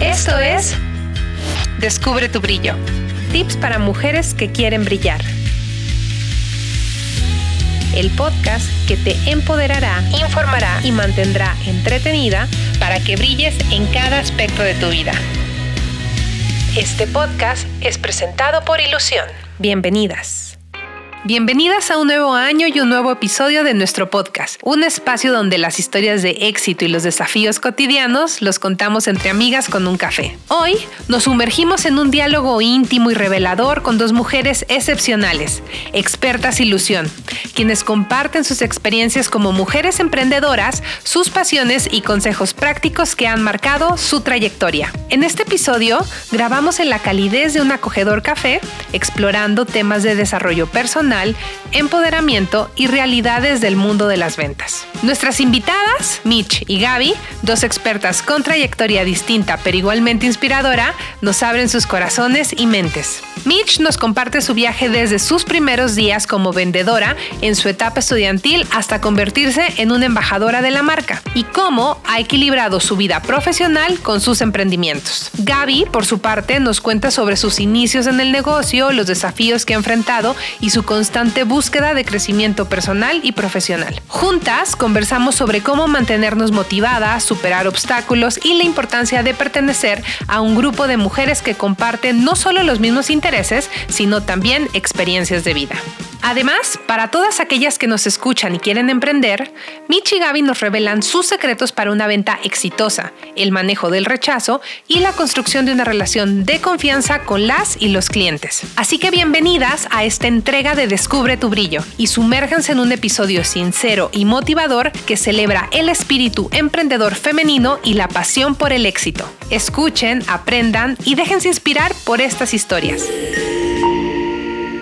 Esto es Descubre tu brillo. Tips para mujeres que quieren brillar. El podcast que te empoderará, informará y mantendrá entretenida para que brilles en cada aspecto de tu vida. Este podcast es presentado por Ilusión. Bienvenidas. Bienvenidas a un nuevo año y un nuevo episodio de nuestro podcast, un espacio donde las historias de éxito y los desafíos cotidianos los contamos entre amigas con un café. Hoy nos sumergimos en un diálogo íntimo y revelador con dos mujeres excepcionales, expertas ilusión, quienes comparten sus experiencias como mujeres emprendedoras, sus pasiones y consejos prácticos que han marcado su trayectoria. En este episodio grabamos en la calidez de un acogedor café, explorando temas de desarrollo personal, empoderamiento y realidades del mundo de las ventas. Nuestras invitadas, Mitch y Gaby, dos expertas con trayectoria distinta pero igualmente inspiradora, nos abren sus corazones y mentes. Mitch nos comparte su viaje desde sus primeros días como vendedora en su etapa estudiantil hasta convertirse en una embajadora de la marca y cómo ha equilibrado su vida profesional con sus emprendimientos. Gaby, por su parte, nos cuenta sobre sus inicios en el negocio, los desafíos que ha enfrentado y su constante búsqueda de crecimiento personal y profesional. Juntas conversamos sobre cómo mantenernos motivadas, superar obstáculos y la importancia de pertenecer a un grupo de mujeres que comparten no solo los mismos intereses, sino también experiencias de vida. Además, para todas aquellas que nos escuchan y quieren emprender, Mitch y Gaby nos revelan sus secretos para una venta exitosa, el manejo del rechazo y la construcción de una relación de confianza con las y los clientes. Así que bienvenidas a esta entrega de Descubre tu brillo y sumérjanse en un episodio sincero y motivador que celebra el espíritu emprendedor femenino y la pasión por el éxito. Escuchen, aprendan y déjense inspirar por estas historias.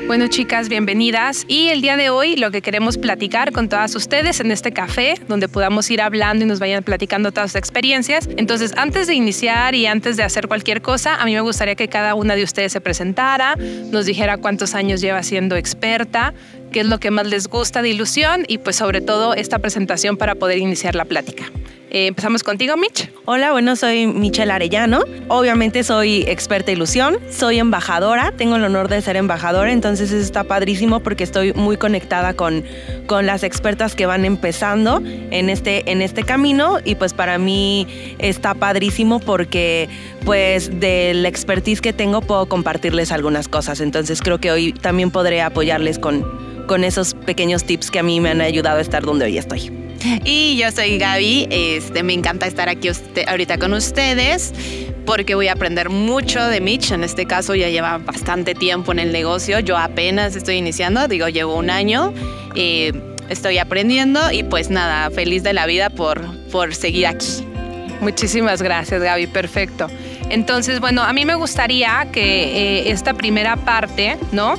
Bueno, chicas, bienvenidas. Y el día de hoy lo que queremos platicar con todas ustedes en este café, donde podamos ir hablando y nos vayan platicando todas sus experiencias. Entonces, antes de iniciar y antes de hacer cualquier cosa, a mí me gustaría que cada una de ustedes se presentara, nos dijera cuántos años lleva siendo experta, qué es lo que más les gusta de ilusión y pues sobre todo esta presentación para poder iniciar la plática. Eh, empezamos contigo, Mitch. Hola, bueno, soy Michelle Arellano. Obviamente soy experta ilusión, soy embajadora, tengo el honor de ser embajadora, entonces está padrísimo porque estoy muy conectada con, con las expertas que van empezando en este, en este camino y pues para mí está padrísimo porque pues del expertise que tengo puedo compartirles algunas cosas, entonces creo que hoy también podré apoyarles con, con esos pequeños tips que a mí me han ayudado a estar donde hoy estoy. Y yo soy Gaby, este, me encanta estar aquí ahorita con ustedes porque voy a aprender mucho de Mitch. En este caso ya lleva bastante tiempo en el negocio, yo apenas estoy iniciando, digo, llevo un año. estoy aprendiendo y pues nada, feliz de la vida por, por seguir aquí. Muchísimas gracias Gaby, perfecto. Entonces, bueno, a mí me gustaría que eh, esta primera parte, ¿no?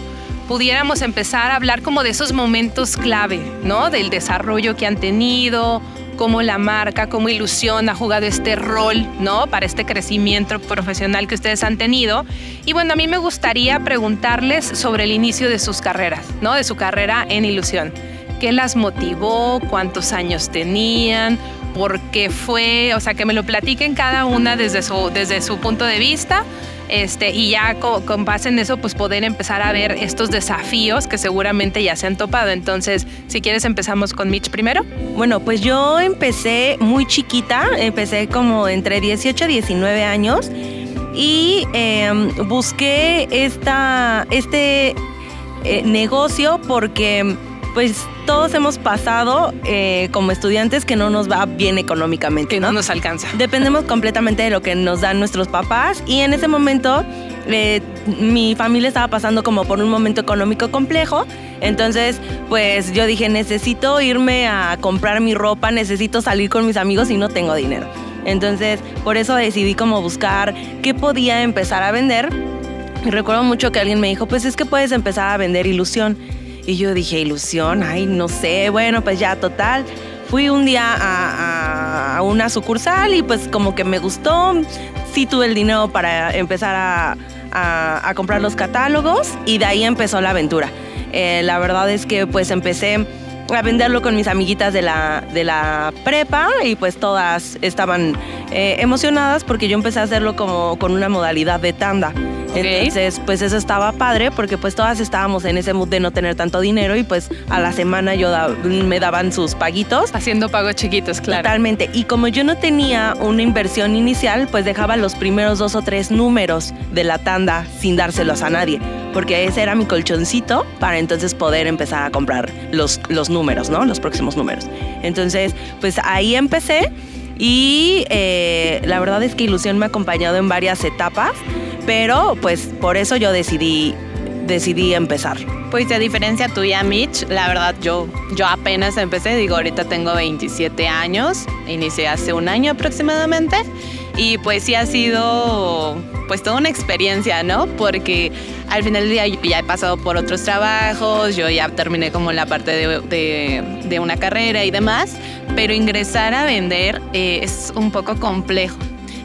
Pudiéramos empezar a hablar como de esos momentos clave, ¿no? Del desarrollo que han tenido, cómo la marca, cómo Ilusión ha jugado este rol, ¿no? Para este crecimiento profesional que ustedes han tenido. Y bueno, a mí me gustaría preguntarles sobre el inicio de sus carreras, ¿no? De su carrera en Ilusión. ¿Qué las motivó? ¿Cuántos años tenían? ¿Por qué fue? O sea, que me lo platiquen cada una desde su, desde su punto de vista este, y ya con, base en eso, pues poder empezar a ver estos desafíos que seguramente ya se han topado. Entonces, si quieres, empezamos con Mitch primero. Bueno, pues yo empecé muy chiquita, empecé como entre 18 y 19 años y em, busqué esta, este eh, negocio porque pues todos hemos pasado eh, como estudiantes que no nos va bien económicamente. Que no, nos alcanza. Dependemos completamente de lo que nos dan nuestros papás y en ese momento eh, mi familia estaba pasando como por un momento económico complejo. Entonces, pues yo dije, necesito irme a comprar mi ropa, necesito salir con mis amigos y no tengo dinero. Entonces, por eso decidí como buscar qué podía empezar a vender. Y recuerdo mucho que alguien me dijo, pues es que puedes empezar a vender ilusión. Y yo dije, ilusión, ay, no sé, bueno, pues ya total. Fui un día a, una sucursal y pues como que me gustó. Sí tuve el dinero para empezar a, comprar los catálogos y de ahí empezó la aventura. Eh, la verdad es que pues empecé a venderlo con mis amiguitas de la, de la prepa y pues todas estaban eh, emocionadas porque yo empecé a hacerlo como con una modalidad de tanda. Entonces, pues eso estaba padre porque pues todas estábamos en ese mood de no tener tanto dinero y pues a la semana yo me daban sus paguitos. Haciendo pagos chiquitos, claro. Totalmente. Y como yo no tenía una inversión inicial, pues dejaba los primeros dos o tres números de la tanda sin dárselos a nadie. Porque ese era mi colchoncito para entonces poder empezar a comprar los, los números, ¿no? Los próximos números. Entonces, pues ahí empecé y eh, la verdad es que Ilusión me ha acompañado en varias etapas pero pues por eso yo decidí, decidí empezar. Pues a diferencia tuya, Mitch, la verdad yo, yo apenas empecé, digo, ahorita tengo 27 años, inicié hace un año aproximadamente y pues sí ha sido pues toda una experiencia, ¿no? Porque al final del día ya he pasado por otros trabajos, yo ya terminé como la parte de, de, una carrera y demás, pero ingresar a vender eh, es un poco complejo.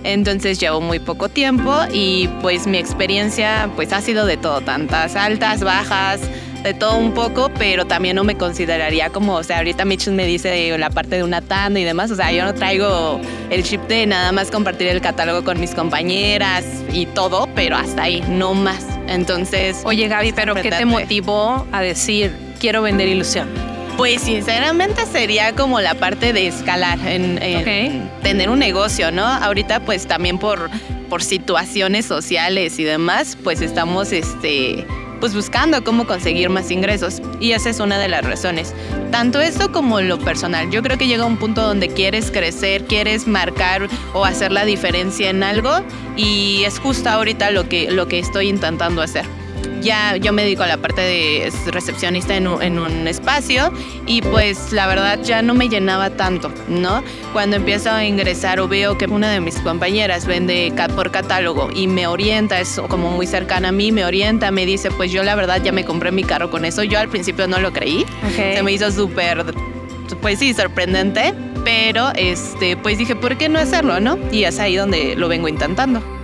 Entonces llevo muy poco tiempo y pues mi experiencia pues ha sido de todo, tantas altas, bajas, de todo un poco, pero también no me consideraría como, o sea, ahorita Mitch me dice la parte de una tanda y demás, o sea, yo no traigo el chip de nada más compartir el catálogo con mis compañeras y todo, pero hasta ahí, no más. Entonces... Oye Gaby, pero ¿qué te motivó a decir, quiero vender ilusión? Pues sinceramente sería como la parte de escalar, en, tener un negocio, ¿no? Ahorita pues también por, por situaciones sociales y demás, pues estamos este, pues buscando cómo conseguir más ingresos. Y esa es una de las razones. Tanto eso como lo personal. Yo creo que llega un punto donde quieres crecer, quieres marcar o hacer la diferencia en algo y es justo ahorita lo que, lo que estoy intentando hacer ya yo me dedico a la parte de recepcionista en un, espacio y pues la verdad ya no me llenaba tanto, ¿no? Cuando empiezo a ingresar o veo que una de mis compañeras vende por catálogo y me orienta, es como muy cercana a mí, me orienta, me dice, pues yo la verdad ya me compré mi carro con eso. Yo al principio no lo creí, se me hizo súper, pues sí, sorprendente, pero este, pues dije, ¿por qué no hacerlo, no? Y es ahí donde lo vengo intentando.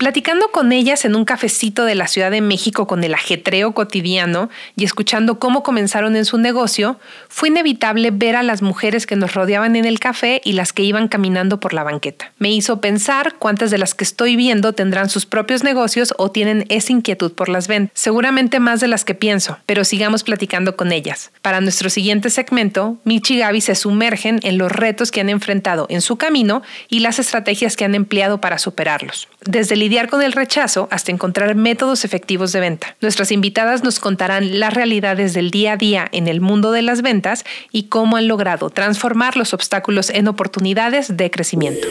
Platicando con ellas en un cafecito de la Ciudad de México con el ajetreo cotidiano y escuchando cómo comenzaron en su negocio, fue inevitable ver a las mujeres que nos rodeaban en el café y las que iban caminando por la banqueta. Me hizo pensar cuántas de las que estoy viendo tendrán sus propios negocios o tienen esa inquietud por las ventas. Seguramente más de las que pienso, pero sigamos platicando con ellas. Para nuestro siguiente segmento, Michi y Gaby se sumergen en los retos que han enfrentado en su camino y las estrategias que han empleado para superarlos. Desde el lidiar con el rechazo hasta encontrar métodos efectivos de venta. Nuestras invitadas nos contarán las realidades del día a día en el mundo de las ventas y cómo han logrado transformar los obstáculos en oportunidades de crecimiento.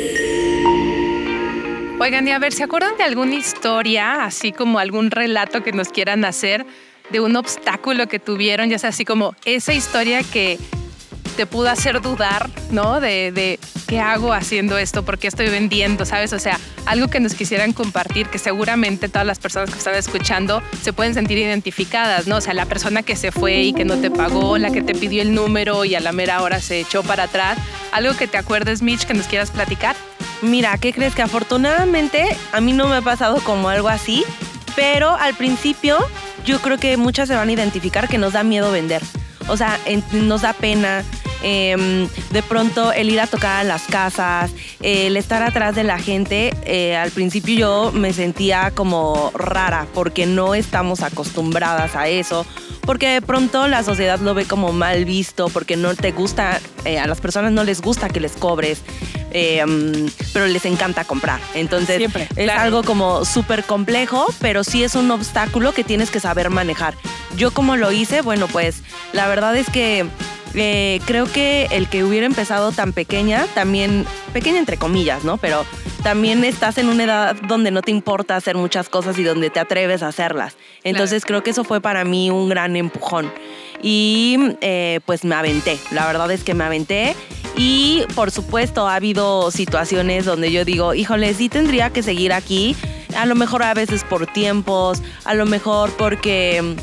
Oigan, y a ver, ¿se acuerdan de alguna historia, así como algún relato que nos quieran hacer de un obstáculo que tuvieron? Ya sea así como esa historia que te pudo hacer dudar, ¿no? De, de qué hago haciendo esto, por qué estoy vendiendo, ¿sabes? O sea, algo que nos quisieran compartir, que seguramente todas las personas que están escuchando se pueden sentir identificadas, ¿no? O sea, la persona que se fue y que no te pagó, la que te pidió el número y a la mera hora se echó para atrás. Algo que te acuerdes, Mitch, que nos quieras platicar. Mira, ¿qué crees? Que afortunadamente a mí no me ha pasado como algo así, pero al principio yo creo que muchas se van a identificar que nos da miedo vender. O sea, nos da pena, Em, de pronto el ir a tocar a las casas, el estar atrás de la gente, eh, al principio yo me sentía como rara porque no estamos acostumbradas a eso porque de pronto la sociedad lo ve como mal visto, porque no te gusta, eh, a las personas no les gusta que les cobres, em, pero les encanta comprar. Entonces es algo como súper complejo, pero sí es un obstáculo que tienes que saber manejar. Yo como lo hice, bueno, pues la verdad es que eh, creo que el que hubiera empezado tan pequeña, también, pequeña entre comillas, ¿no? Pero también estás en una edad donde no te importa hacer muchas cosas y donde te atreves a hacerlas. Entonces creo que eso fue para mí un gran empujón. Y eh, pues me aventé, la verdad es que me aventé. Y por supuesto ha habido situaciones donde yo digo, híjole, sí tendría que seguir aquí. A lo mejor a veces por tiempos, a lo mejor porque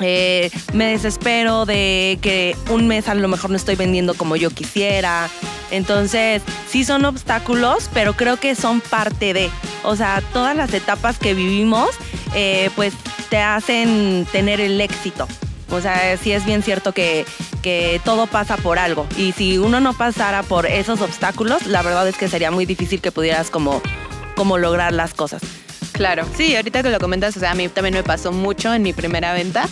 eh, me desespero de que un mes a lo mejor no estoy vendiendo como yo quisiera. Entonces, sí son obstáculos, pero creo que son parte de. O sea, todas las etapas que vivimos, eh, pues te hacen tener el éxito. O sea, sí es bien cierto que, que todo pasa por algo. Y si uno no pasara por esos obstáculos, la verdad es que sería muy difícil que pudieras como, como lograr las cosas. Claro, sí, ahorita que lo comentas, o sea, a mí también me pasó mucho en mi primera venta,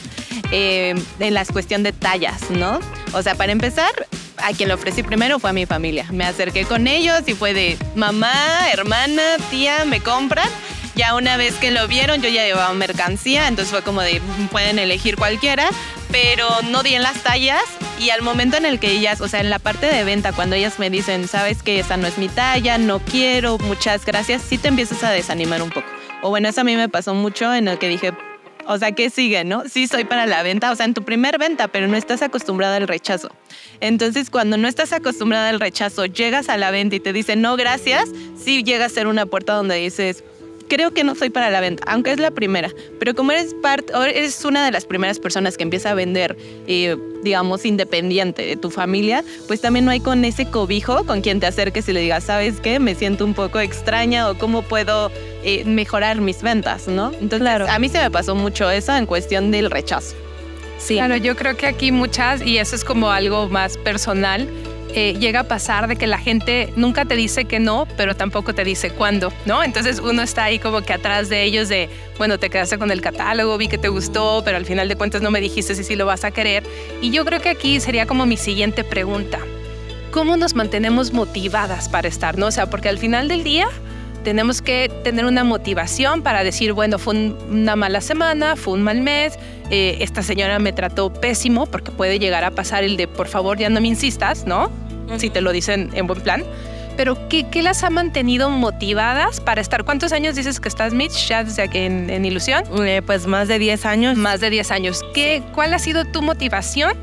eh, en la cuestión de tallas, ¿no? O sea, para empezar, a quien lo ofrecí primero fue a mi familia. Me acerqué con ellos y fue de mamá, hermana, tía, me compran. Ya una vez que lo vieron, yo ya llevaba mercancía, entonces fue como de pueden elegir cualquiera, pero no di en las tallas y al momento en el que ellas, o sea, en la parte de venta, cuando ellas me dicen, sabes que esa no es mi talla, no quiero, muchas gracias, sí te empiezas a desanimar un poco. O bueno, eso a mí me pasó mucho en el que dije, o sea, ¿qué sigue, no? Sí, soy para la venta, o sea, en tu primer venta, pero no estás acostumbrada al rechazo. Entonces, cuando no estás acostumbrada al rechazo, llegas a la venta y te dicen, no, gracias, sí llega a ser una puerta donde dices, creo que no soy para la venta, aunque es la primera. Pero como eres, parte, eres una de las primeras personas que empieza a vender, eh, digamos, independiente de tu familia, pues también no hay con ese cobijo con quien te acerques y le digas, ¿sabes qué? Me siento un poco extraña o cómo puedo eh, mejorar mis ventas, ¿no? Entonces, claro. a mí se me pasó mucho eso en cuestión del rechazo. Sí. Claro, yo creo que aquí muchas, y eso es como algo más personal, eh, llega a pasar de que la gente nunca te dice que no, pero tampoco te dice cuándo, ¿no? Entonces uno está ahí como que atrás de ellos de, bueno, te quedaste con el catálogo, vi que te gustó, pero al final de cuentas no me dijiste si sí lo vas a querer. Y yo creo que aquí sería como mi siguiente pregunta. ¿Cómo nos mantenemos motivadas para estar, no? O sea, porque al final del día tenemos que tener una motivación para decir, bueno, fue una mala semana, fue un mal mes, eh, esta señora me trató pésimo, porque puede llegar a pasar el de, por favor, ya no me insistas, ¿no? Si te lo dicen en buen plan. Pero, ¿qué, ¿qué, las ha mantenido motivadas para estar? ¿Cuántos años dices que estás, Mitch, ya desde aquí en, en Ilusión? Eh, pues más de 10 años. Más de 10 años. ¿Qué, ¿Cuál ha sido tu motivación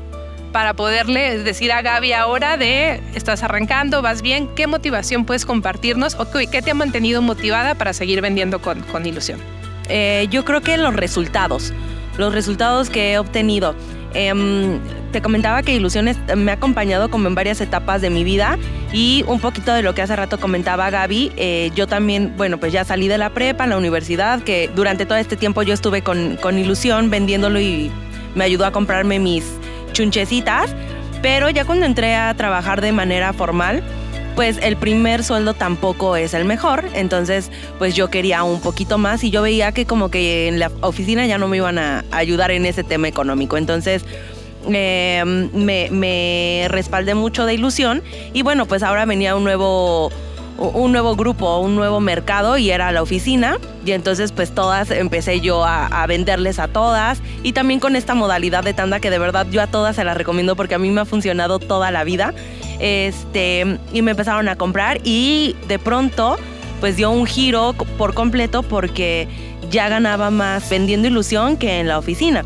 para poderle decir a Gaby ahora de estás arrancando, vas bien? ¿Qué motivación puedes compartirnos o qué te ha mantenido motivada para seguir vendiendo con, con Ilusión? Eh, yo creo que los resultados, los resultados que he obtenido. Em, te comentaba que Ilusiones me ha acompañado como en varias etapas de mi vida y un poquito de lo que hace rato comentaba Gaby, eh, yo también, bueno, pues ya salí de la prepa, la universidad, que durante todo este tiempo yo estuve con, con Ilusión vendiéndolo y me ayudó a comprarme mis chunchecitas, pero ya cuando entré a trabajar de manera formal, pues el primer sueldo tampoco es el mejor, entonces pues yo quería un poquito más y yo veía que como que en la oficina ya no me iban a ayudar en ese tema económico, entonces em, me, me respaldé mucho de ilusión y bueno, pues ahora venía un nuevo un nuevo grupo, un nuevo mercado y era la oficina. Y entonces pues todas empecé yo a, venderles a todas y también con esta modalidad de tanda que de verdad yo a todas se las recomiendo porque a mí me ha funcionado toda la vida. Este, y me empezaron a comprar y de pronto pues dio un giro por completo porque ya ganaba más vendiendo ilusión que en la oficina.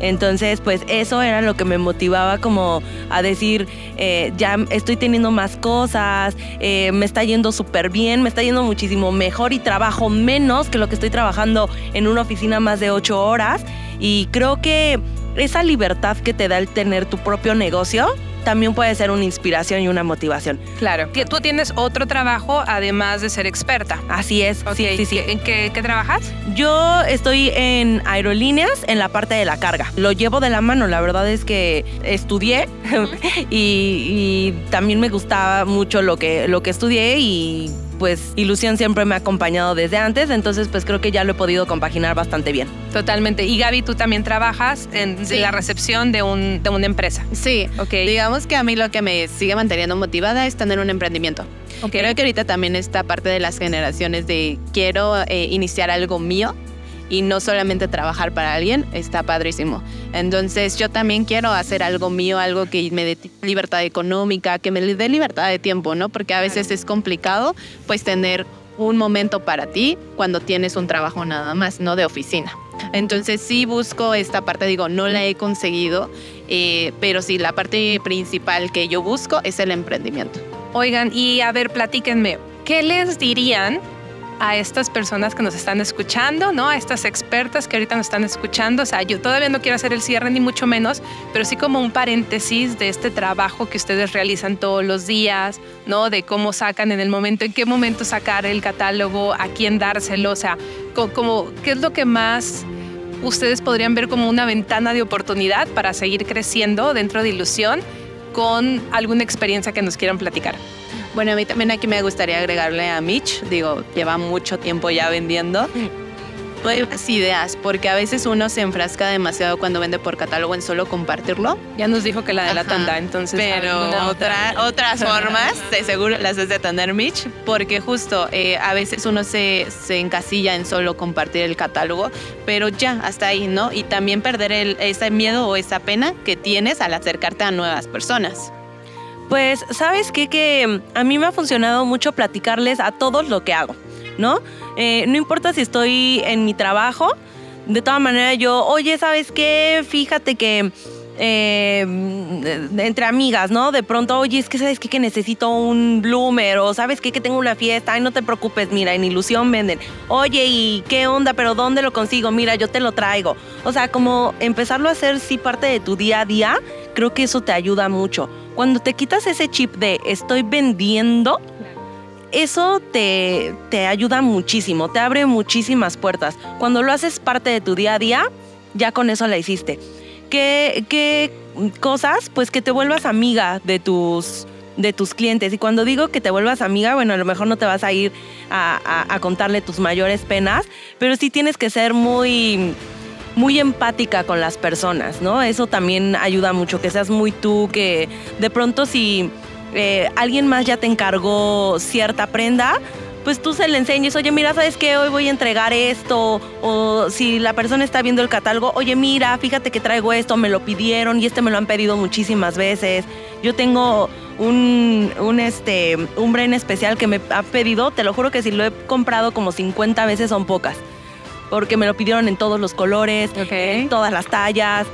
Entonces, pues eso era lo que me motivaba como a decir, eh, ya estoy teniendo más cosas, eh, me está yendo súper bien, me está yendo muchísimo mejor y trabajo menos que lo que estoy trabajando en una oficina más de ocho horas. Y creo que esa libertad que te da el tener tu propio negocio también puede ser una inspiración y una motivación. Claro. Tú tienes otro trabajo además de ser experta. Así es. Sí, sí, sí. ¿En qué, trabajas? Yo estoy en aerolíneas en la parte de la carga. Lo llevo de la mano. La verdad es que estudié y, y, también me gustaba mucho lo que, lo que estudié y pues ilusión siempre me ha acompañado desde antes, entonces pues creo que ya lo he podido compaginar bastante bien. Totalmente. Y Gaby, tú también trabajas en la recepción de, un, de una empresa. Sí, ok. Digamos que a mí lo que me sigue manteniendo motivada es tener un emprendimiento. Okay. Creo que ahorita también está parte de las generaciones de quiero eh, iniciar algo mío y no solamente trabajar para alguien, está padrísimo. Entonces yo también quiero hacer algo mío, algo que me dé libertad económica, que me dé libertad de tiempo, ¿no? Porque a veces es complicado pues tener un momento para ti cuando tienes un trabajo nada más, no de oficina. Entonces sí busco esta parte, digo, no la he conseguido, eh, pero sí, la parte principal que yo busco es el emprendimiento. Oigan, y a ver, platíquenme, ¿qué les dirían a estas personas que nos están escuchando, ¿no? A estas expertas que ahorita nos están escuchando. O sea, yo todavía no quiero hacer el cierre ni mucho menos, pero sí como un paréntesis de este trabajo que ustedes realizan todos los días, ¿no? De cómo sacan en el momento, en qué momento sacar el catálogo, a quién dárselo, o sea, como, ¿qué es lo que más ustedes podrían ver como una ventana de oportunidad para seguir creciendo dentro de Ilusión con alguna experiencia que nos quieran platicar. Bueno, a mí también aquí me gustaría agregarle a Mitch, digo, lleva mucho tiempo ya vendiendo nuevas ideas, porque a veces uno se enfrasca demasiado cuando vende por catálogo en solo compartirlo. Ya nos dijo que la de la tanda, entonces. Pero otra, otras formas, de seguro las has de tener, Mitch, porque justo eh, a veces uno se, se encasilla en solo compartir el catálogo, pero ya, hasta ahí, ¿no? Y también perder el, ese miedo o esa pena que tienes al acercarte a nuevas personas. Pues, ¿sabes qué? Que a mí me ha funcionado mucho platicarles a todos lo que hago, ¿no? Eh, no importa si estoy en mi trabajo, de todas maneras yo, oye, ¿sabes qué? Fíjate que eh, entre amigas, ¿no? De pronto, oye, es que sabes que necesito un bloomer o sabes qué? que tengo una fiesta, ay, no te preocupes, mira, en ilusión venden. Oye, ¿y qué onda? ¿Pero dónde lo consigo? Mira, yo te lo traigo. O sea, como empezarlo a hacer sí parte de tu día a día, creo que eso te ayuda mucho. Cuando te quitas ese chip de estoy vendiendo, eso te, te ayuda muchísimo, te abre muchísimas puertas. Cuando lo haces parte de tu día a día, ya con eso la hiciste. ¿Qué, qué cosas? Pues que te vuelvas amiga de tus, de tus clientes. Y cuando digo que te vuelvas amiga, bueno, a lo mejor no te vas a ir a, contarle tus mayores penas, pero sí tienes que ser muy muy empática con las personas, ¿no? Eso también ayuda mucho, que seas muy tú, que de pronto si eh, alguien más ya te encargó cierta prenda, pues tú se le enseñes, oye, mira, ¿sabes qué? Hoy voy a entregar esto, o si la persona está viendo el catálogo, oye, mira, fíjate que traigo esto, me lo pidieron y este me lo han pedido muchísimas veces. Yo tengo un, un, este, un Bren especial que me ha pedido, te lo juro que si lo he comprado como 50 veces son pocas porque me lo pidieron en todos los colores, en todas las tallas,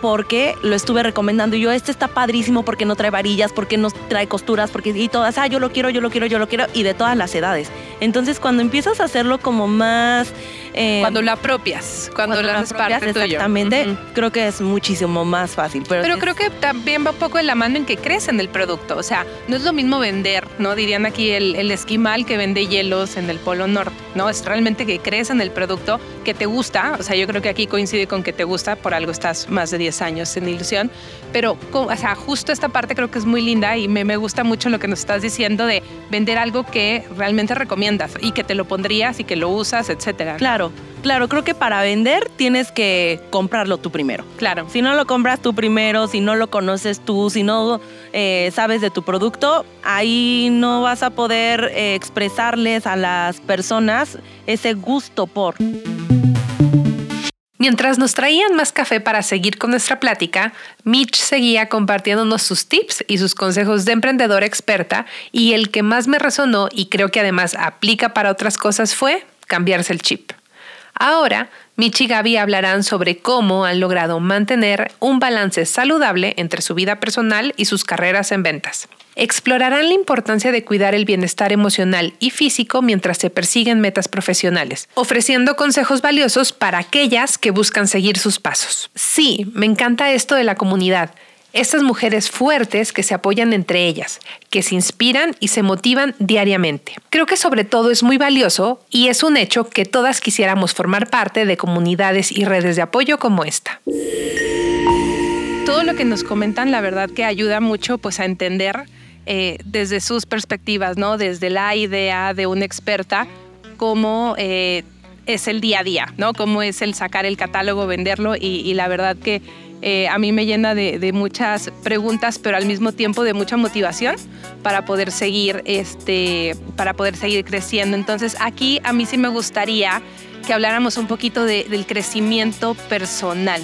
porque lo estuve recomendando y yo, este está padrísimo porque no trae varillas, porque no trae costuras, porque y todas, ah, yo lo quiero, yo lo quiero, yo lo quiero, y de todas las edades. Entonces, cuando empiezas a hacerlo como más... eh, Cuando lo apropias, cuando, cuando haces apropias parte tuyo. Exactamente, Ujú. creo que es muchísimo más fácil. Pero, Pero sí creo que también va un poco de la mano en que crees en el producto. O sea, no es lo mismo vender, ¿no? Dirían aquí el, el esquimal que vende hielos en el Polo Norte, ¿no? Es realmente que crees en el producto, que te gusta. O sea, yo creo que aquí coincide con que te gusta, por algo estás más de 10 años en ilusión. Pero, o sea, justo esta parte creo que es muy linda y me, me gusta mucho lo que nos estás diciendo de vender algo que realmente recomiendas y que te lo pondrías y que lo usas, etcétera. Claro, claro, creo que para vender tienes que comprarlo tú primero. Claro. Si no lo compras tú primero, si no lo conoces tú, si no eh, sabes de tu producto, ahí no vas a poder eh, expresarles a las personas ese gusto por. Mientras nos traían más café para seguir con nuestra plática, Mitch seguía compartiéndonos sus tips y sus consejos de emprendedora experta y el que más me resonó y creo que además aplica para otras cosas fue cambiarse el chip. Ahora, Mitch y Gaby hablarán sobre cómo han logrado mantener un balance saludable entre su vida personal y sus carreras en ventas. Explorarán la importancia de cuidar el bienestar emocional y físico mientras se persiguen metas profesionales, ofreciendo consejos valiosos para aquellas que buscan seguir sus pasos. Sí, me encanta esto de la comunidad. Estas mujeres fuertes que se apoyan entre ellas, que se inspiran y se motivan diariamente. Creo que sobre todo es muy valioso y es un hecho que todas quisiéramos formar parte de comunidades y redes de apoyo como esta. Todo lo que nos comentan, la verdad que ayuda mucho pues a entender eh, desde sus perspectivas, ¿no? Desde la idea de una experta, cómo eh, es el día a día, ¿no? Cómo es el sacar el catálogo, venderlo y, y la verdad que eh, a mí me llena de, muchas preguntas, pero al mismo tiempo de mucha motivación para poder seguir, este, para poder seguir creciendo. Entonces aquí a mí sí me gustaría que habláramos un poquito de- del crecimiento personal,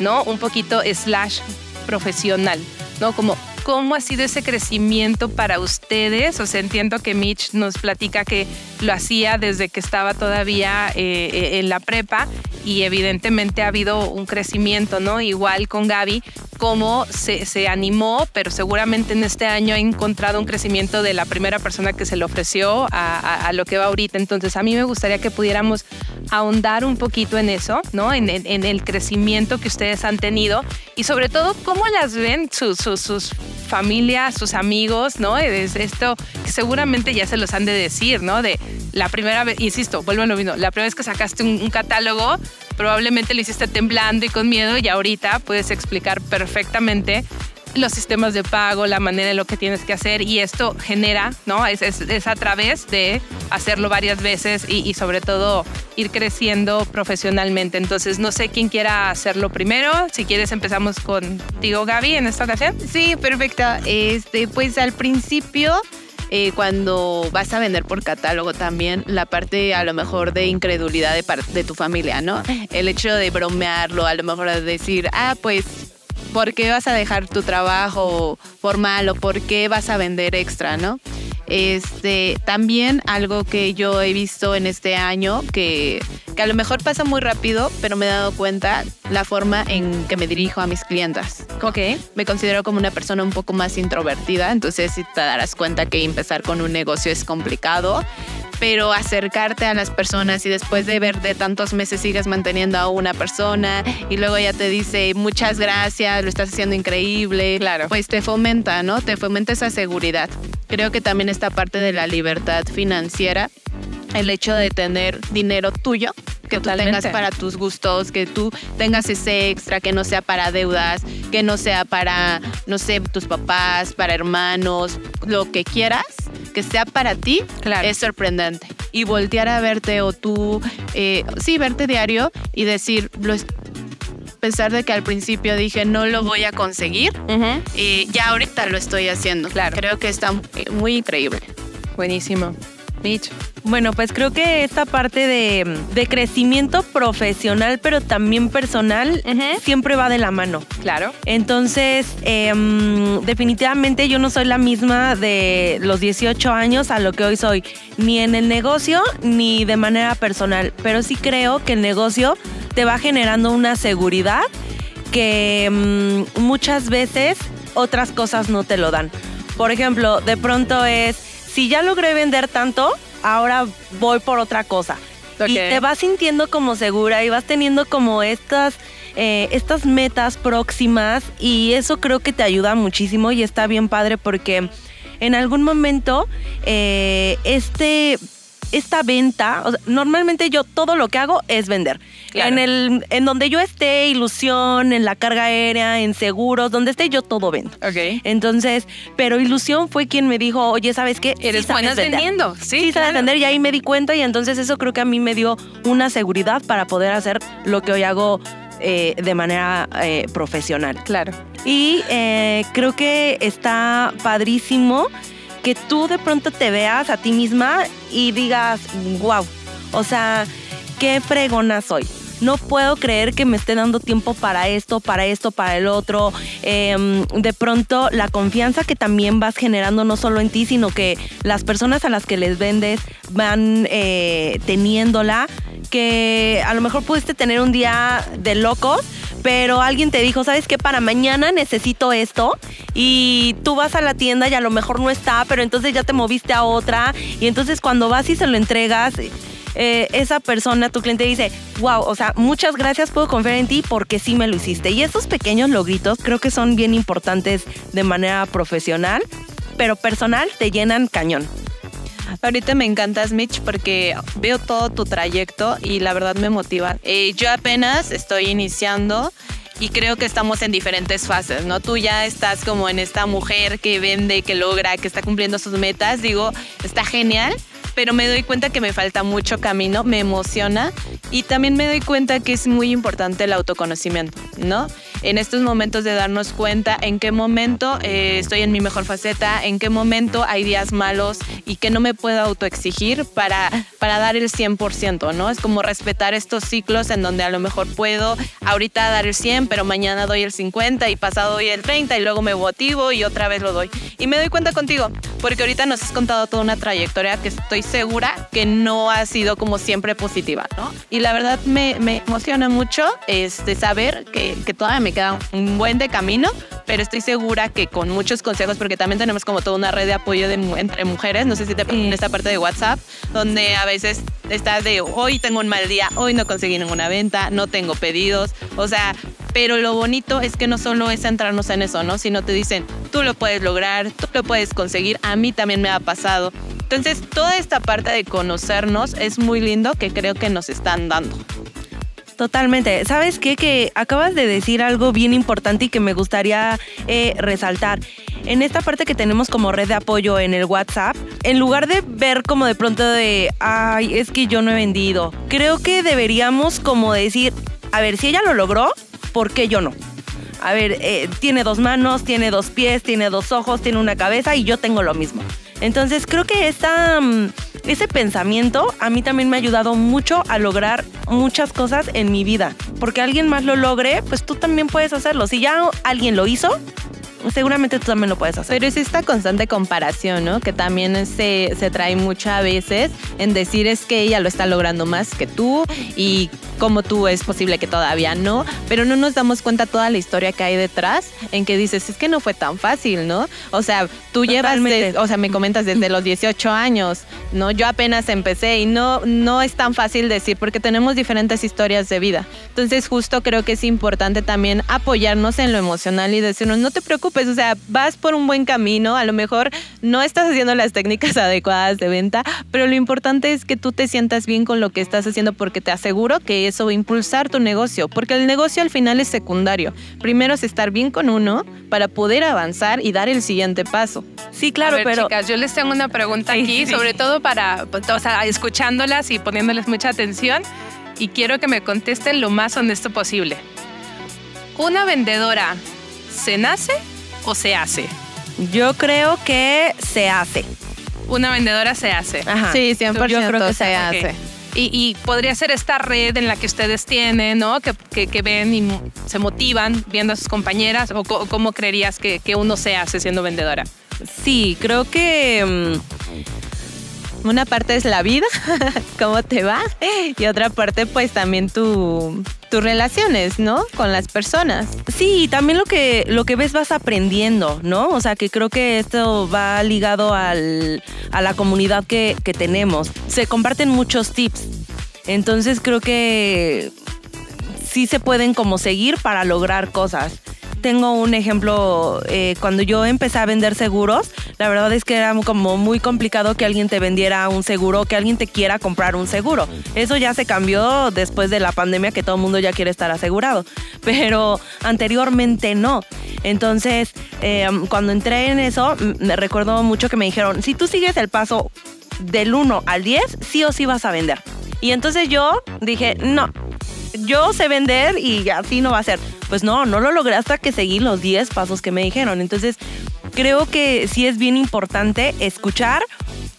¿no? Un poquito slash profesional, ¿no? Como cómo ha sido ese crecimiento para ustedes. O sea, entiendo que Mitch nos platica que lo hacía desde que estaba todavía eh, eh, en la prepa y evidentemente ha habido un crecimiento, ¿no? Igual con Gaby, cómo se, se animó, pero seguramente en este año ha encontrado un crecimiento de la primera persona que se le ofreció a, lo que va ahorita. Entonces, a mí me gustaría que pudiéramos ahondar un poquito en eso, ¿no? En, el crecimiento que ustedes han tenido y sobre todo cómo las ven sus, familias, sus amigos, ¿no? Es esto seguramente ya se los han de decir, ¿no? De la primera vez, insisto, vuelvo a lo mismo, la primera vez que sacaste un catálogo, probablemente lo hiciste temblando y con miedo y ahorita puedes explicar perfectamente los sistemas de pago, la manera en lo que tienes que hacer y esto genera, ¿no? Es, es, a través de hacerlo varias veces y, sobre todo ir creciendo profesionalmente. Entonces, no sé quién quiera hacerlo primero. Si quieres, empezamos contigo, Gaby, en esta ocasión. Sí, perfecto. Este, pues al principio eh, cuando vas a vender por catálogo también la parte a lo mejor de incredulidad de, de tu familia, ¿no? El hecho de bromearlo, a lo mejor de decir, ah, pues ¿por qué vas a dejar tu trabajo formal o por qué vas a vender extra, no? Este, también algo que yo he visto en este año, que, que a lo mejor pasa muy rápido, pero me he dado cuenta la forma en que me dirijo a mis clientas. Ok. Me considero como una persona un poco más introvertida, entonces si te darás cuenta que empezar con un negocio es complicado, pero acercarte a las personas y después de ver de tantos meses sigues manteniendo a una persona y luego ya te dice muchas gracias, lo estás haciendo increíble, claro. pues te fomenta, ¿no? Te fomenta esa seguridad. Creo que también esta parte de la libertad financiera, el hecho de tener dinero tuyo, que tú tengas para tus gustos, que tú tengas ese extra, que no sea para deudas, que no sea para, no sé, tus papás, para hermanos, lo que quieras, que sea para ti, es sorprendente. Y voltear a verte o tú, eh, sí, verte diario y decir, lo a pesar de que al principio dije no lo voy a conseguir, y ya ahorita lo estoy haciendo. Claro. Creo que está muy increíble. Buenísimo. Mitch. Bueno, pues creo que esta parte de, crecimiento profesional, pero también personal, siempre va de la mano. Claro. Entonces, em, definitivamente yo no soy la misma de los 18 años a lo que hoy soy, ni en el negocio ni de manera personal, pero sí creo que el negocio te va generando una seguridad que em, muchas veces otras cosas no te lo dan. Por ejemplo, de pronto es si ya logré vender tanto, ahora voy por otra cosa. Y te vas sintiendo como segura y vas teniendo como estas, eh, estas metas próximas y eso creo que te ayuda muchísimo y está bien padre porque en algún momento eh, este esta venta, normalmente yo todo lo que hago es vender. En, el, en donde yo esté, ilusión, en la carga aérea, en seguros, donde esté, yo todo vendo. Ok. Entonces, pero ilusión fue quien me dijo, oye, ¿sabes qué? Eres buena vendiendo. Sí, sí sabes vender y ahí me di cuenta y entonces eso creo que a mí me dio una seguridad para poder hacer lo que hoy hago eh, de manera eh, profesional. Claro. Y eh, creo que está padrísimo que tú de pronto te veas a ti misma y digas, wow, o sea, qué fregona soy. No puedo creer que me esté dando tiempo para esto, para esto, para el otro. Em, de pronto la confianza que también vas generando no solo en ti, sino que las personas a las que les vendes van eh, teniéndola. Que a lo mejor pudiste tener un día de locos, pero alguien te dijo, ¿sabes qué? Para mañana necesito esto y tú vas a la tienda y a lo mejor no está, pero entonces ya te moviste a otra y entonces cuando vas y se lo entregas, eh, esa persona, tu cliente dice, wow, o sea, muchas gracias, puedo confiar en ti porque sí me lo hiciste. Y estos pequeños logritos creo que son bien importantes de manera profesional, pero personal te llenan cañón. Ahorita me encantas, Mitch, porque veo todo tu trayecto y la verdad me motiva. Eh, yo apenas estoy iniciando y creo que estamos en diferentes fases, ¿no? Tú ya estás como en esta mujer que vende, que logra, que está cumpliendo sus metas. Digo, está genial pero me doy cuenta que me falta mucho camino, me emociona y también me doy cuenta que es muy importante el autoconocimiento, ¿no? En estos momentos de darnos cuenta en qué momento eh, estoy en mi mejor faceta, en qué momento hay días malos y que no me puedo autoexigir para, para dar el 100%, ¿no? Es como respetar estos ciclos en donde a lo mejor puedo ahorita dar el 100, pero mañana doy el 50 y pasado doy el 30 y luego me motivo y otra vez lo doy. Y me doy cuenta contigo, porque ahorita nos has contado toda una trayectoria que estoy segura que no ha sido como siempre positiva, ¿no? Y la verdad me, me emociona mucho este, saber que, que todavía me queda un buen de camino, pero estoy segura que con muchos consejos, porque también tenemos como toda una red de apoyo de, entre mujeres, no sé si te en esta parte de WhatsApp, donde a veces estás de hoy tengo un mal día, hoy no conseguí ninguna venta, no tengo pedidos, o sea, pero lo bonito es que no solo es centrarnos en eso, ¿no? Sino te dicen, tú lo puedes lograr, tú lo puedes conseguir, a mí también me ha pasado. Entonces, toda esta parte de conocernos es muy lindo que creo que nos están dando. Totalmente. ¿Sabes qué? Que acabas de decir algo bien importante y que me gustaría eh, resaltar. En esta parte que tenemos como red de apoyo en el WhatsApp, en lugar de ver como de pronto de, ay, es que yo no he vendido, creo que deberíamos como decir, a ver, si ella lo logró, ¿por qué yo no? A ver, eh, tiene dos manos, tiene dos pies, tiene dos ojos, tiene una cabeza y yo tengo lo mismo. Entonces creo que esta, mm, ese pensamiento a mí también me ha ayudado mucho a lograr muchas cosas en mi vida. Porque alguien más lo logre, pues tú también puedes hacerlo. Si ya alguien lo hizo, seguramente tú también lo puedes hacer. Pero es esta constante comparación, ¿no? Que también se, se trae muchas veces en decir es que ella lo está logrando más que tú y como tú es posible que todavía no, pero no nos damos cuenta toda la historia que hay detrás en que dices, es que no fue tan fácil, ¿no? O sea, tú llevas, o sea, me comentas desde los 18 años, ¿no? Yo apenas empecé y no, no es tan fácil decir porque tenemos diferentes historias de vida. Entonces justo creo que es importante también apoyarnos en lo emocional y decirnos, no te preocupes, pues, o sea, vas por un buen camino, a lo mejor no estás haciendo las técnicas adecuadas de venta, pero lo importante es que tú te sientas bien con lo que estás haciendo porque te aseguro que eso va a impulsar tu negocio, porque el negocio al final es secundario. Primero es estar bien con uno para poder avanzar y dar el siguiente paso. Sí, claro, pero chicas, yo les tengo una pregunta aquí, sobre todo para, o sea, escuchándolas y poniéndoles mucha atención y quiero que me contesten lo más honesto posible. Una vendedora se nace o se hace? Yo creo que se hace. Una vendedora se hace. Sí, 100% yo creo que se, hace. Y, podría ser esta red en la que ustedes tienen, ¿no? Que, que, ven y se motivan viendo a sus compañeras. ¿O cómo creerías que, que uno se hace siendo vendedora? Sí, creo que... Mm, una parte es la vida, cómo te va, y otra parte pues también tu, tus relaciones, ¿no? Con las personas. Sí, también lo que, lo que ves vas aprendiendo, ¿no? O sea, que creo que esto va ligado al, a la comunidad que, que tenemos. Se comparten muchos tips. Entonces creo que sí se pueden como seguir para lograr cosas tengo un ejemplo, eh, cuando yo empecé a vender seguros, la verdad es que era como muy complicado que alguien te vendiera un seguro, que alguien te quiera comprar un seguro. Eso ya se cambió después de la pandemia, que todo el mundo ya quiere estar asegurado, pero anteriormente no. Entonces, eh, cuando entré en eso, me recuerdo mucho que me dijeron, si tú sigues el paso del 1 al 10, sí o sí vas a vender. Y entonces yo dije, no, yo sé vender y así no va a ser. Pues no, no lo logré hasta que seguí los 10 pasos que me dijeron. Entonces, creo que sí es bien importante escuchar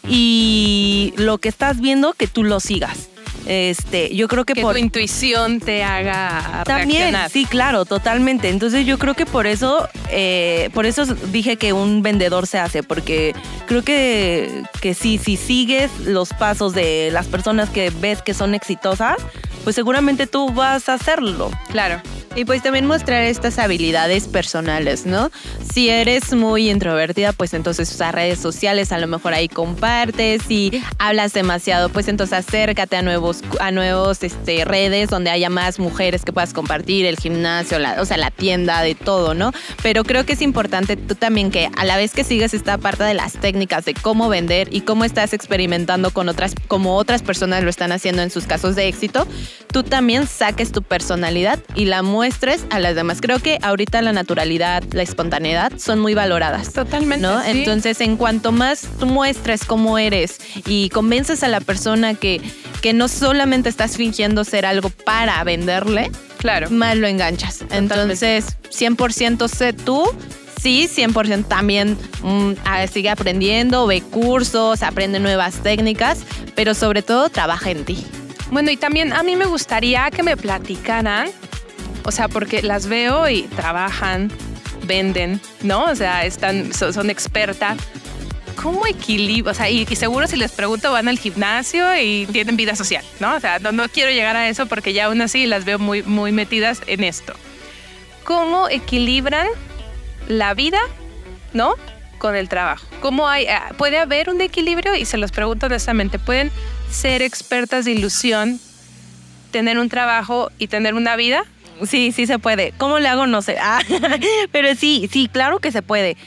y lo que estás viendo, que tú lo sigas. Este, yo creo que, que por tu intuición te haga también, sí, claro, totalmente. Entonces yo creo que por eso, eh, por eso dije que un vendedor se hace, porque creo que que sí, si sigues los pasos de las personas que ves que son exitosas, pues seguramente tú vas a hacerlo. Claro. Y pues también mostrar estas habilidades personales, ¿no? Si eres muy introvertida, pues entonces usar redes sociales, a lo mejor ahí compartes. Si hablas demasiado, pues entonces acércate a nuevos, a nuevos este, redes donde haya más mujeres que puedas compartir, el gimnasio, la, o sea, la tienda, de todo, ¿no? Pero creo que es importante tú también que a la vez que sigues esta parte de las técnicas de cómo vender y cómo estás experimentando con otras, como otras personas lo están haciendo en sus casos de éxito, tú también saques tu personalidad y la muestres a las demás. Creo que ahorita la naturalidad, la espontaneidad son muy valoradas. Totalmente. ¿no? Entonces, en cuanto más tú muestres cómo eres y convences a la persona que, que no solamente estás fingiendo ser algo para venderle, claro. más lo enganchas. Entonces, 100% sé tú, sí, 100% también mm, sigue aprendiendo, ve cursos, aprende nuevas técnicas, pero sobre todo trabaja en ti. Bueno, y también a mí me gustaría que me platicaran o sea, porque las veo y trabajan, venden, ¿no? O sea, están, son, expertas. ¿cómo equilibrio? O sea, y, seguro si les pregunto van al gimnasio y tienen vida social, ¿no? O sea, no, no quiero llegar a eso porque ya aún así las veo muy, muy metidas en esto. ¿Cómo equilibran la vida, ¿no? Con el trabajo. ¿Cómo hay, ah, puede haber un equilibrio? Y se los pregunto honestamente, ¿pueden ser expertas de ilusión, tener un trabajo y tener una vida? Sí, sí se puede. ¿Cómo le hago? No sé. Ah, pero sí, sí, claro que se puede.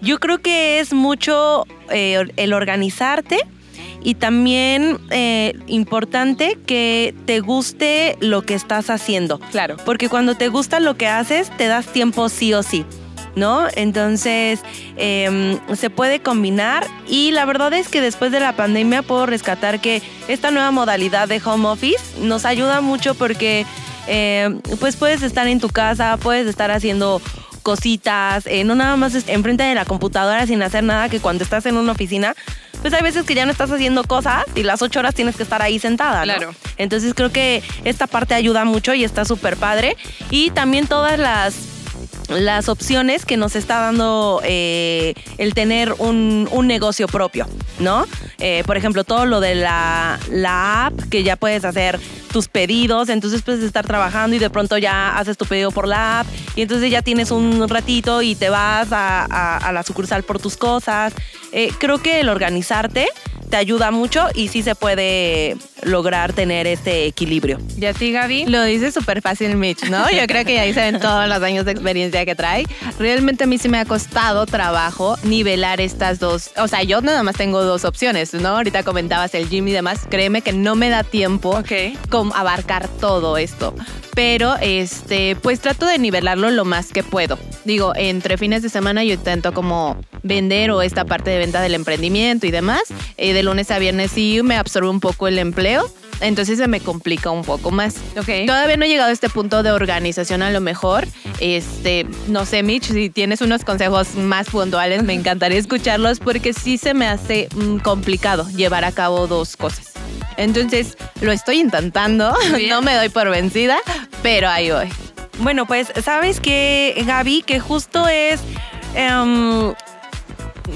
Yo creo que es mucho eh, el organizarte y también eh, importante que te guste lo que estás haciendo. Claro. Porque cuando te gusta lo que haces, te das tiempo sí o sí. ¿No? Entonces em, se puede combinar y la verdad es que después de la pandemia puedo rescatar que esta nueva modalidad de home office nos ayuda mucho porque eh, pues puedes estar en tu casa, puedes estar haciendo cositas, eh, no nada más enfrente de la computadora sin hacer nada que cuando estás en una oficina, pues hay veces que ya no estás haciendo cosas y las ocho horas tienes que estar ahí sentada. Claro. Entonces creo que esta parte ayuda mucho y está súper padre. Y también todas las las opciones que nos está dando eh, el tener un, negocio propio, ¿no? Eh, por ejemplo, todo lo de la, la, app, que ya puedes hacer tus pedidos, entonces puedes estar trabajando y de pronto ya haces tu pedido por la app y entonces ya tienes un ratito y te vas a, la sucursal por tus cosas. Eh, creo que el organizarte te ayuda mucho y sí se puede lograr tener este equilibrio. ¿Y a ti, Gaby? Lo dice súper fácil Mitch, ¿no? Yo creo que se ven todos los años de experiencia que trae. Realmente a mí sí me ha costado trabajo nivelar estas dos. O sea, yo nada más tengo dos opciones, ¿no? Ahorita comentabas el gym y demás. Créeme que no me da tiempo con abarcar todo esto. Pero, este, pues trato de nivelarlo lo más que puedo. Digo, entre fines de semana yo intento como vender o esta parte de venta del emprendimiento y demás. Eh, de lunes a viernes sí me absorbe un poco el empleo. Entonces se me complica un poco más. Okay. Todavía no he llegado a este punto de organización a lo mejor. Este, no sé, Mitch, si tienes unos consejos más puntuales, me encantaría escucharlos porque sí se me hace mm, complicado llevar a cabo dos cosas. Entonces, lo estoy intentando, no me doy por vencida, pero ahí voy. Bueno, pues, ¿sabes qué, Gaby? Que justo es... Em,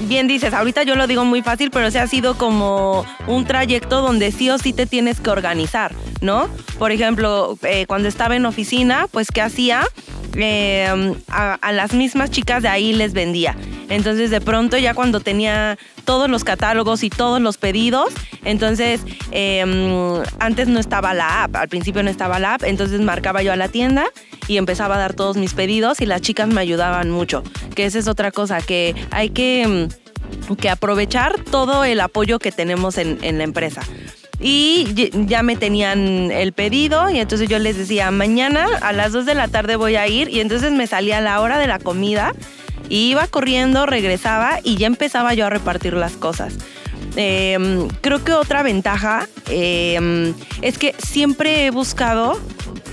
bien dices, ahorita yo lo digo muy fácil, pero se ha sido como un trayecto donde sí o sí te tienes que organizar, ¿no? Por ejemplo, eh, cuando estaba en oficina, pues ¿qué hacía? Eh, a, las mismas chicas de ahí les vendía. Entonces de pronto ya cuando tenía todos los catálogos y todos los pedidos, entonces em, antes no estaba la app, al principio no estaba la app, entonces marcaba yo a la tienda y empezaba a dar todos mis pedidos y las chicas me ayudaban mucho, que esa es otra cosa, que hay que, em, que aprovechar todo el apoyo que tenemos en, en la empresa y ya me tenían el pedido y entonces yo les decía, mañana a las 2 de la tarde voy a ir y entonces me salía la hora de la comida, iba corriendo, regresaba y ya empezaba yo a repartir las cosas. Em, creo que otra ventaja em, es que siempre he buscado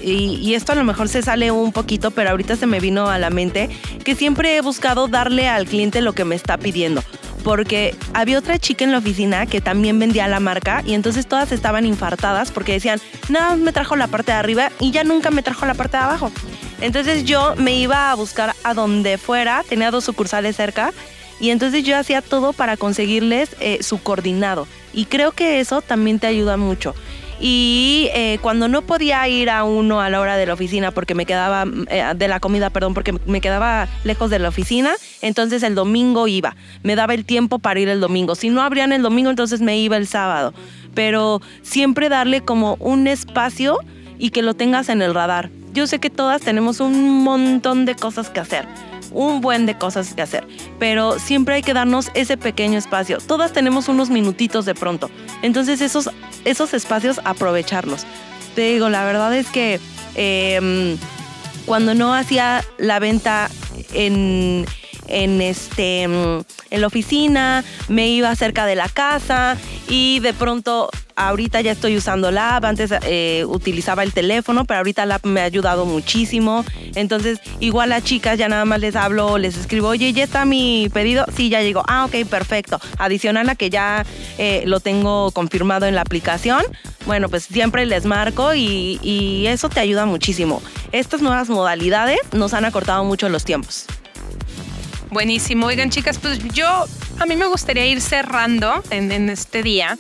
y, y, esto a lo mejor se sale un poquito, pero ahorita se me vino a la mente, que siempre he buscado darle al cliente lo que me está pidiendo porque había otra chica en la oficina que también vendía la marca y entonces todas estaban infartadas porque decían, nada me trajo la parte de arriba y ya nunca me trajo la parte de abajo. Entonces yo me iba a buscar a donde fuera, tenía dos sucursales cerca y entonces yo hacía todo para conseguirles eh, su coordinado. Y creo que eso también te ayuda mucho. Y eh, cuando no podía ir a uno a la hora de la oficina porque me quedaba, eh, de la comida, perdón, porque me quedaba lejos de la oficina, entonces el domingo iba. Me daba el tiempo para ir el domingo. Si no abrían el domingo, entonces me iba el sábado. Pero siempre darle como un espacio y que lo tengas en el radar. Yo sé que todas tenemos un montón de cosas que hacer un buen de cosas que hacer, pero siempre hay que darnos ese pequeño espacio. Todas tenemos unos minutitos de pronto, entonces esos, esos espacios aprovecharlos. Te digo, la verdad es que em, cuando no hacía la venta en, en, este, en la oficina, me iba cerca de la casa y de pronto ahorita ya estoy usando la app, antes eh, utilizaba el teléfono, pero ahorita la app me ha ayudado muchísimo. Entonces, igual a chicas ya nada más les hablo, les escribo, oye, ¿ya está mi pedido? Sí, ya llegó. Ah, ok, perfecto. Adicional a que ya eh, lo tengo confirmado en la aplicación, bueno, pues siempre les marco y, y eso te ayuda muchísimo. Estas nuevas modalidades nos han acortado mucho los tiempos. Buenísimo. Oigan, chicas, pues yo A mí me gustaría ir cerrando en, este día.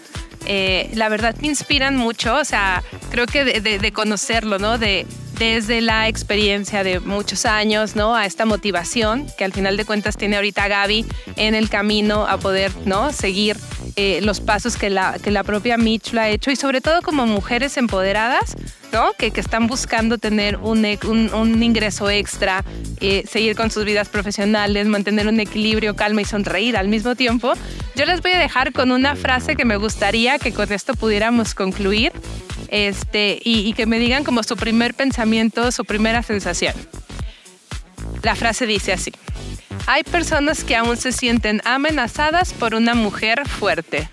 Eh, la verdad me inspiran mucho, o sea, creo que de, de conocerlo, ¿no? De, desde la experiencia de muchos años, ¿no? A esta motivación que al final de cuentas tiene ahorita Gaby en el camino a poder, ¿no? Seguir eh, los pasos que la, que la propia Mitch lo ha hecho y sobre todo como mujeres empoderadas, ¿no? Que, que están buscando tener un, un, ingreso extra, eh, seguir con sus vidas profesionales, mantener un equilibrio, calma y sonreír al mismo tiempo. Yo les voy a dejar con una frase que me gustaría que con esto pudiéramos concluir este, y, que me digan como su primer pensamiento, su primera sensación. La frase dice así. Hay personas que aún se sienten amenazadas por una mujer fuerte.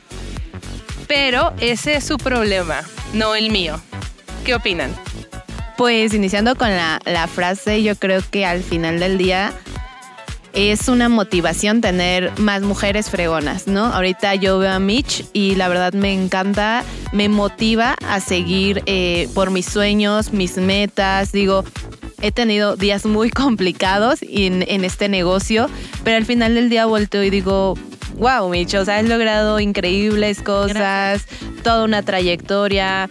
Pero ese es su problema, no el mío. ¿Qué opinan? Pues iniciando con la, la frase, yo creo que al final del día es una motivación tener más mujeres fregonas, ¿no? Ahorita yo veo a Mitch y la verdad me encanta, me motiva a seguir eh, por mis sueños, mis metas, digo, he tenido días muy complicados en, en, este negocio, pero al final del día vuelto y digo, wow, Mitch, o sea, has logrado increíbles cosas, toda una trayectoria.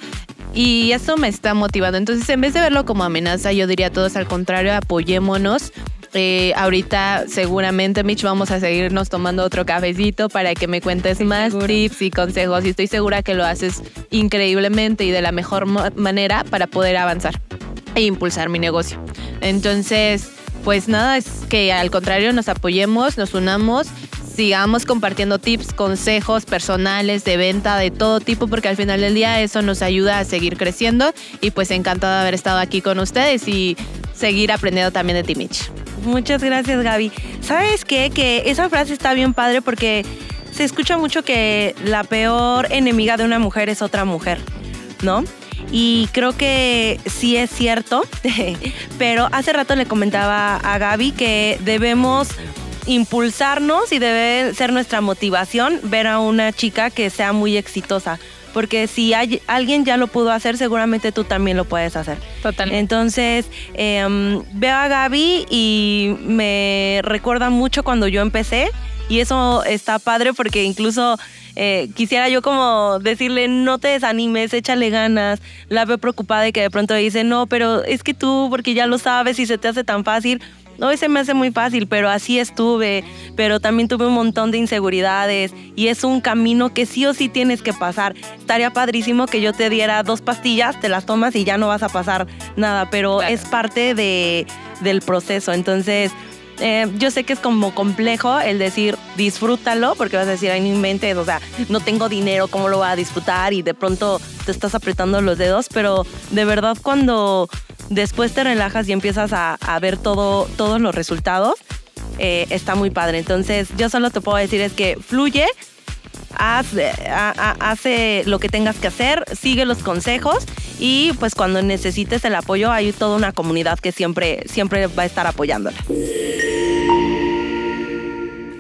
Y eso me está motivando. Entonces, en vez de verlo como amenaza, yo diría a todos al contrario, apoyémonos eh, ahorita seguramente, Mitch, vamos a seguirnos tomando otro cafecito para que me cuentes más tips y consejos. Y estoy segura que lo haces increíblemente y de la mejor manera para poder avanzar e impulsar mi negocio. Entonces, pues nada, es que al contrario nos apoyemos, nos unamos sigamos compartiendo tips, consejos personales de venta de todo tipo, porque al final del día eso nos ayuda a seguir creciendo. Y pues encantado de haber estado aquí con ustedes y seguir aprendiendo también de ti, Mitch. Muchas gracias, Gaby. ¿Sabes qué? Que esa frase está bien padre porque se escucha mucho que la peor enemiga de una mujer es otra mujer, ¿no? Y creo que sí es cierto, pero hace rato le comentaba a Gaby que debemos impulsarnos y debe ser nuestra motivación ver a una chica que sea muy exitosa porque si hay, alguien ya lo pudo hacer, seguramente tú también lo puedes hacer. Totalmente. Entonces, em, veo a Gaby y me recuerda mucho cuando yo empecé y eso está padre porque incluso eh, quisiera yo como decirle, no te desanimes, échale ganas. La veo preocupada de que de pronto dice, no, pero es que tú, porque ya lo sabes y se te hace tan fácil Hoy se me hace muy fácil, pero así estuve, pero también tuve un montón de inseguridades y es un camino que sí o sí tienes que pasar. Estaría padrísimo que yo te diera dos pastillas, te las tomas y ya no vas a pasar nada, pero es parte de, del proceso. Entonces, eh, yo sé que es como complejo el decir disfrútalo, porque vas a decir, ay, no inventes, o sea, no tengo dinero, ¿cómo lo voy a disfrutar? Y de pronto te estás apretando los dedos, pero de verdad cuando después te relajas y empiezas a, ver todo, todos los resultados, eh, está muy padre. Entonces, yo solo te puedo decir es que fluye, haz, hace lo que tengas que hacer, sigue los consejos y pues cuando necesites el apoyo hay toda una comunidad que siempre, siempre va a estar apoyándola.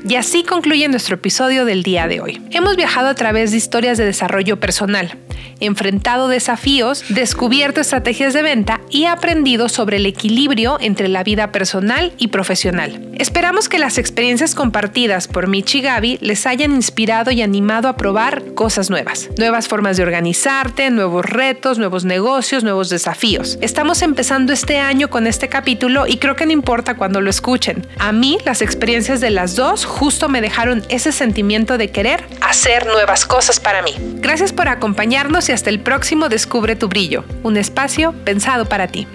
Y así concluye nuestro episodio del día de hoy. Hemos viajado a través de historias de desarrollo personal, enfrentado desafíos, descubierto estrategias de venta y aprendido sobre el equilibrio entre la vida personal y profesional. Esperamos que las experiencias compartidas por Michi y Gaby les hayan inspirado y animado a probar cosas nuevas, nuevas formas de organizarte, nuevos retos, nuevos negocios, nuevos desafíos. Estamos empezando este año con este capítulo y creo que no importa cuando lo escuchen. A mí las experiencias de las dos justo me dejaron ese sentimiento de querer hacer nuevas cosas para mí. Gracias por acompañarnos y hasta el próximo Descubre tu brillo, un espacio pensado para ti.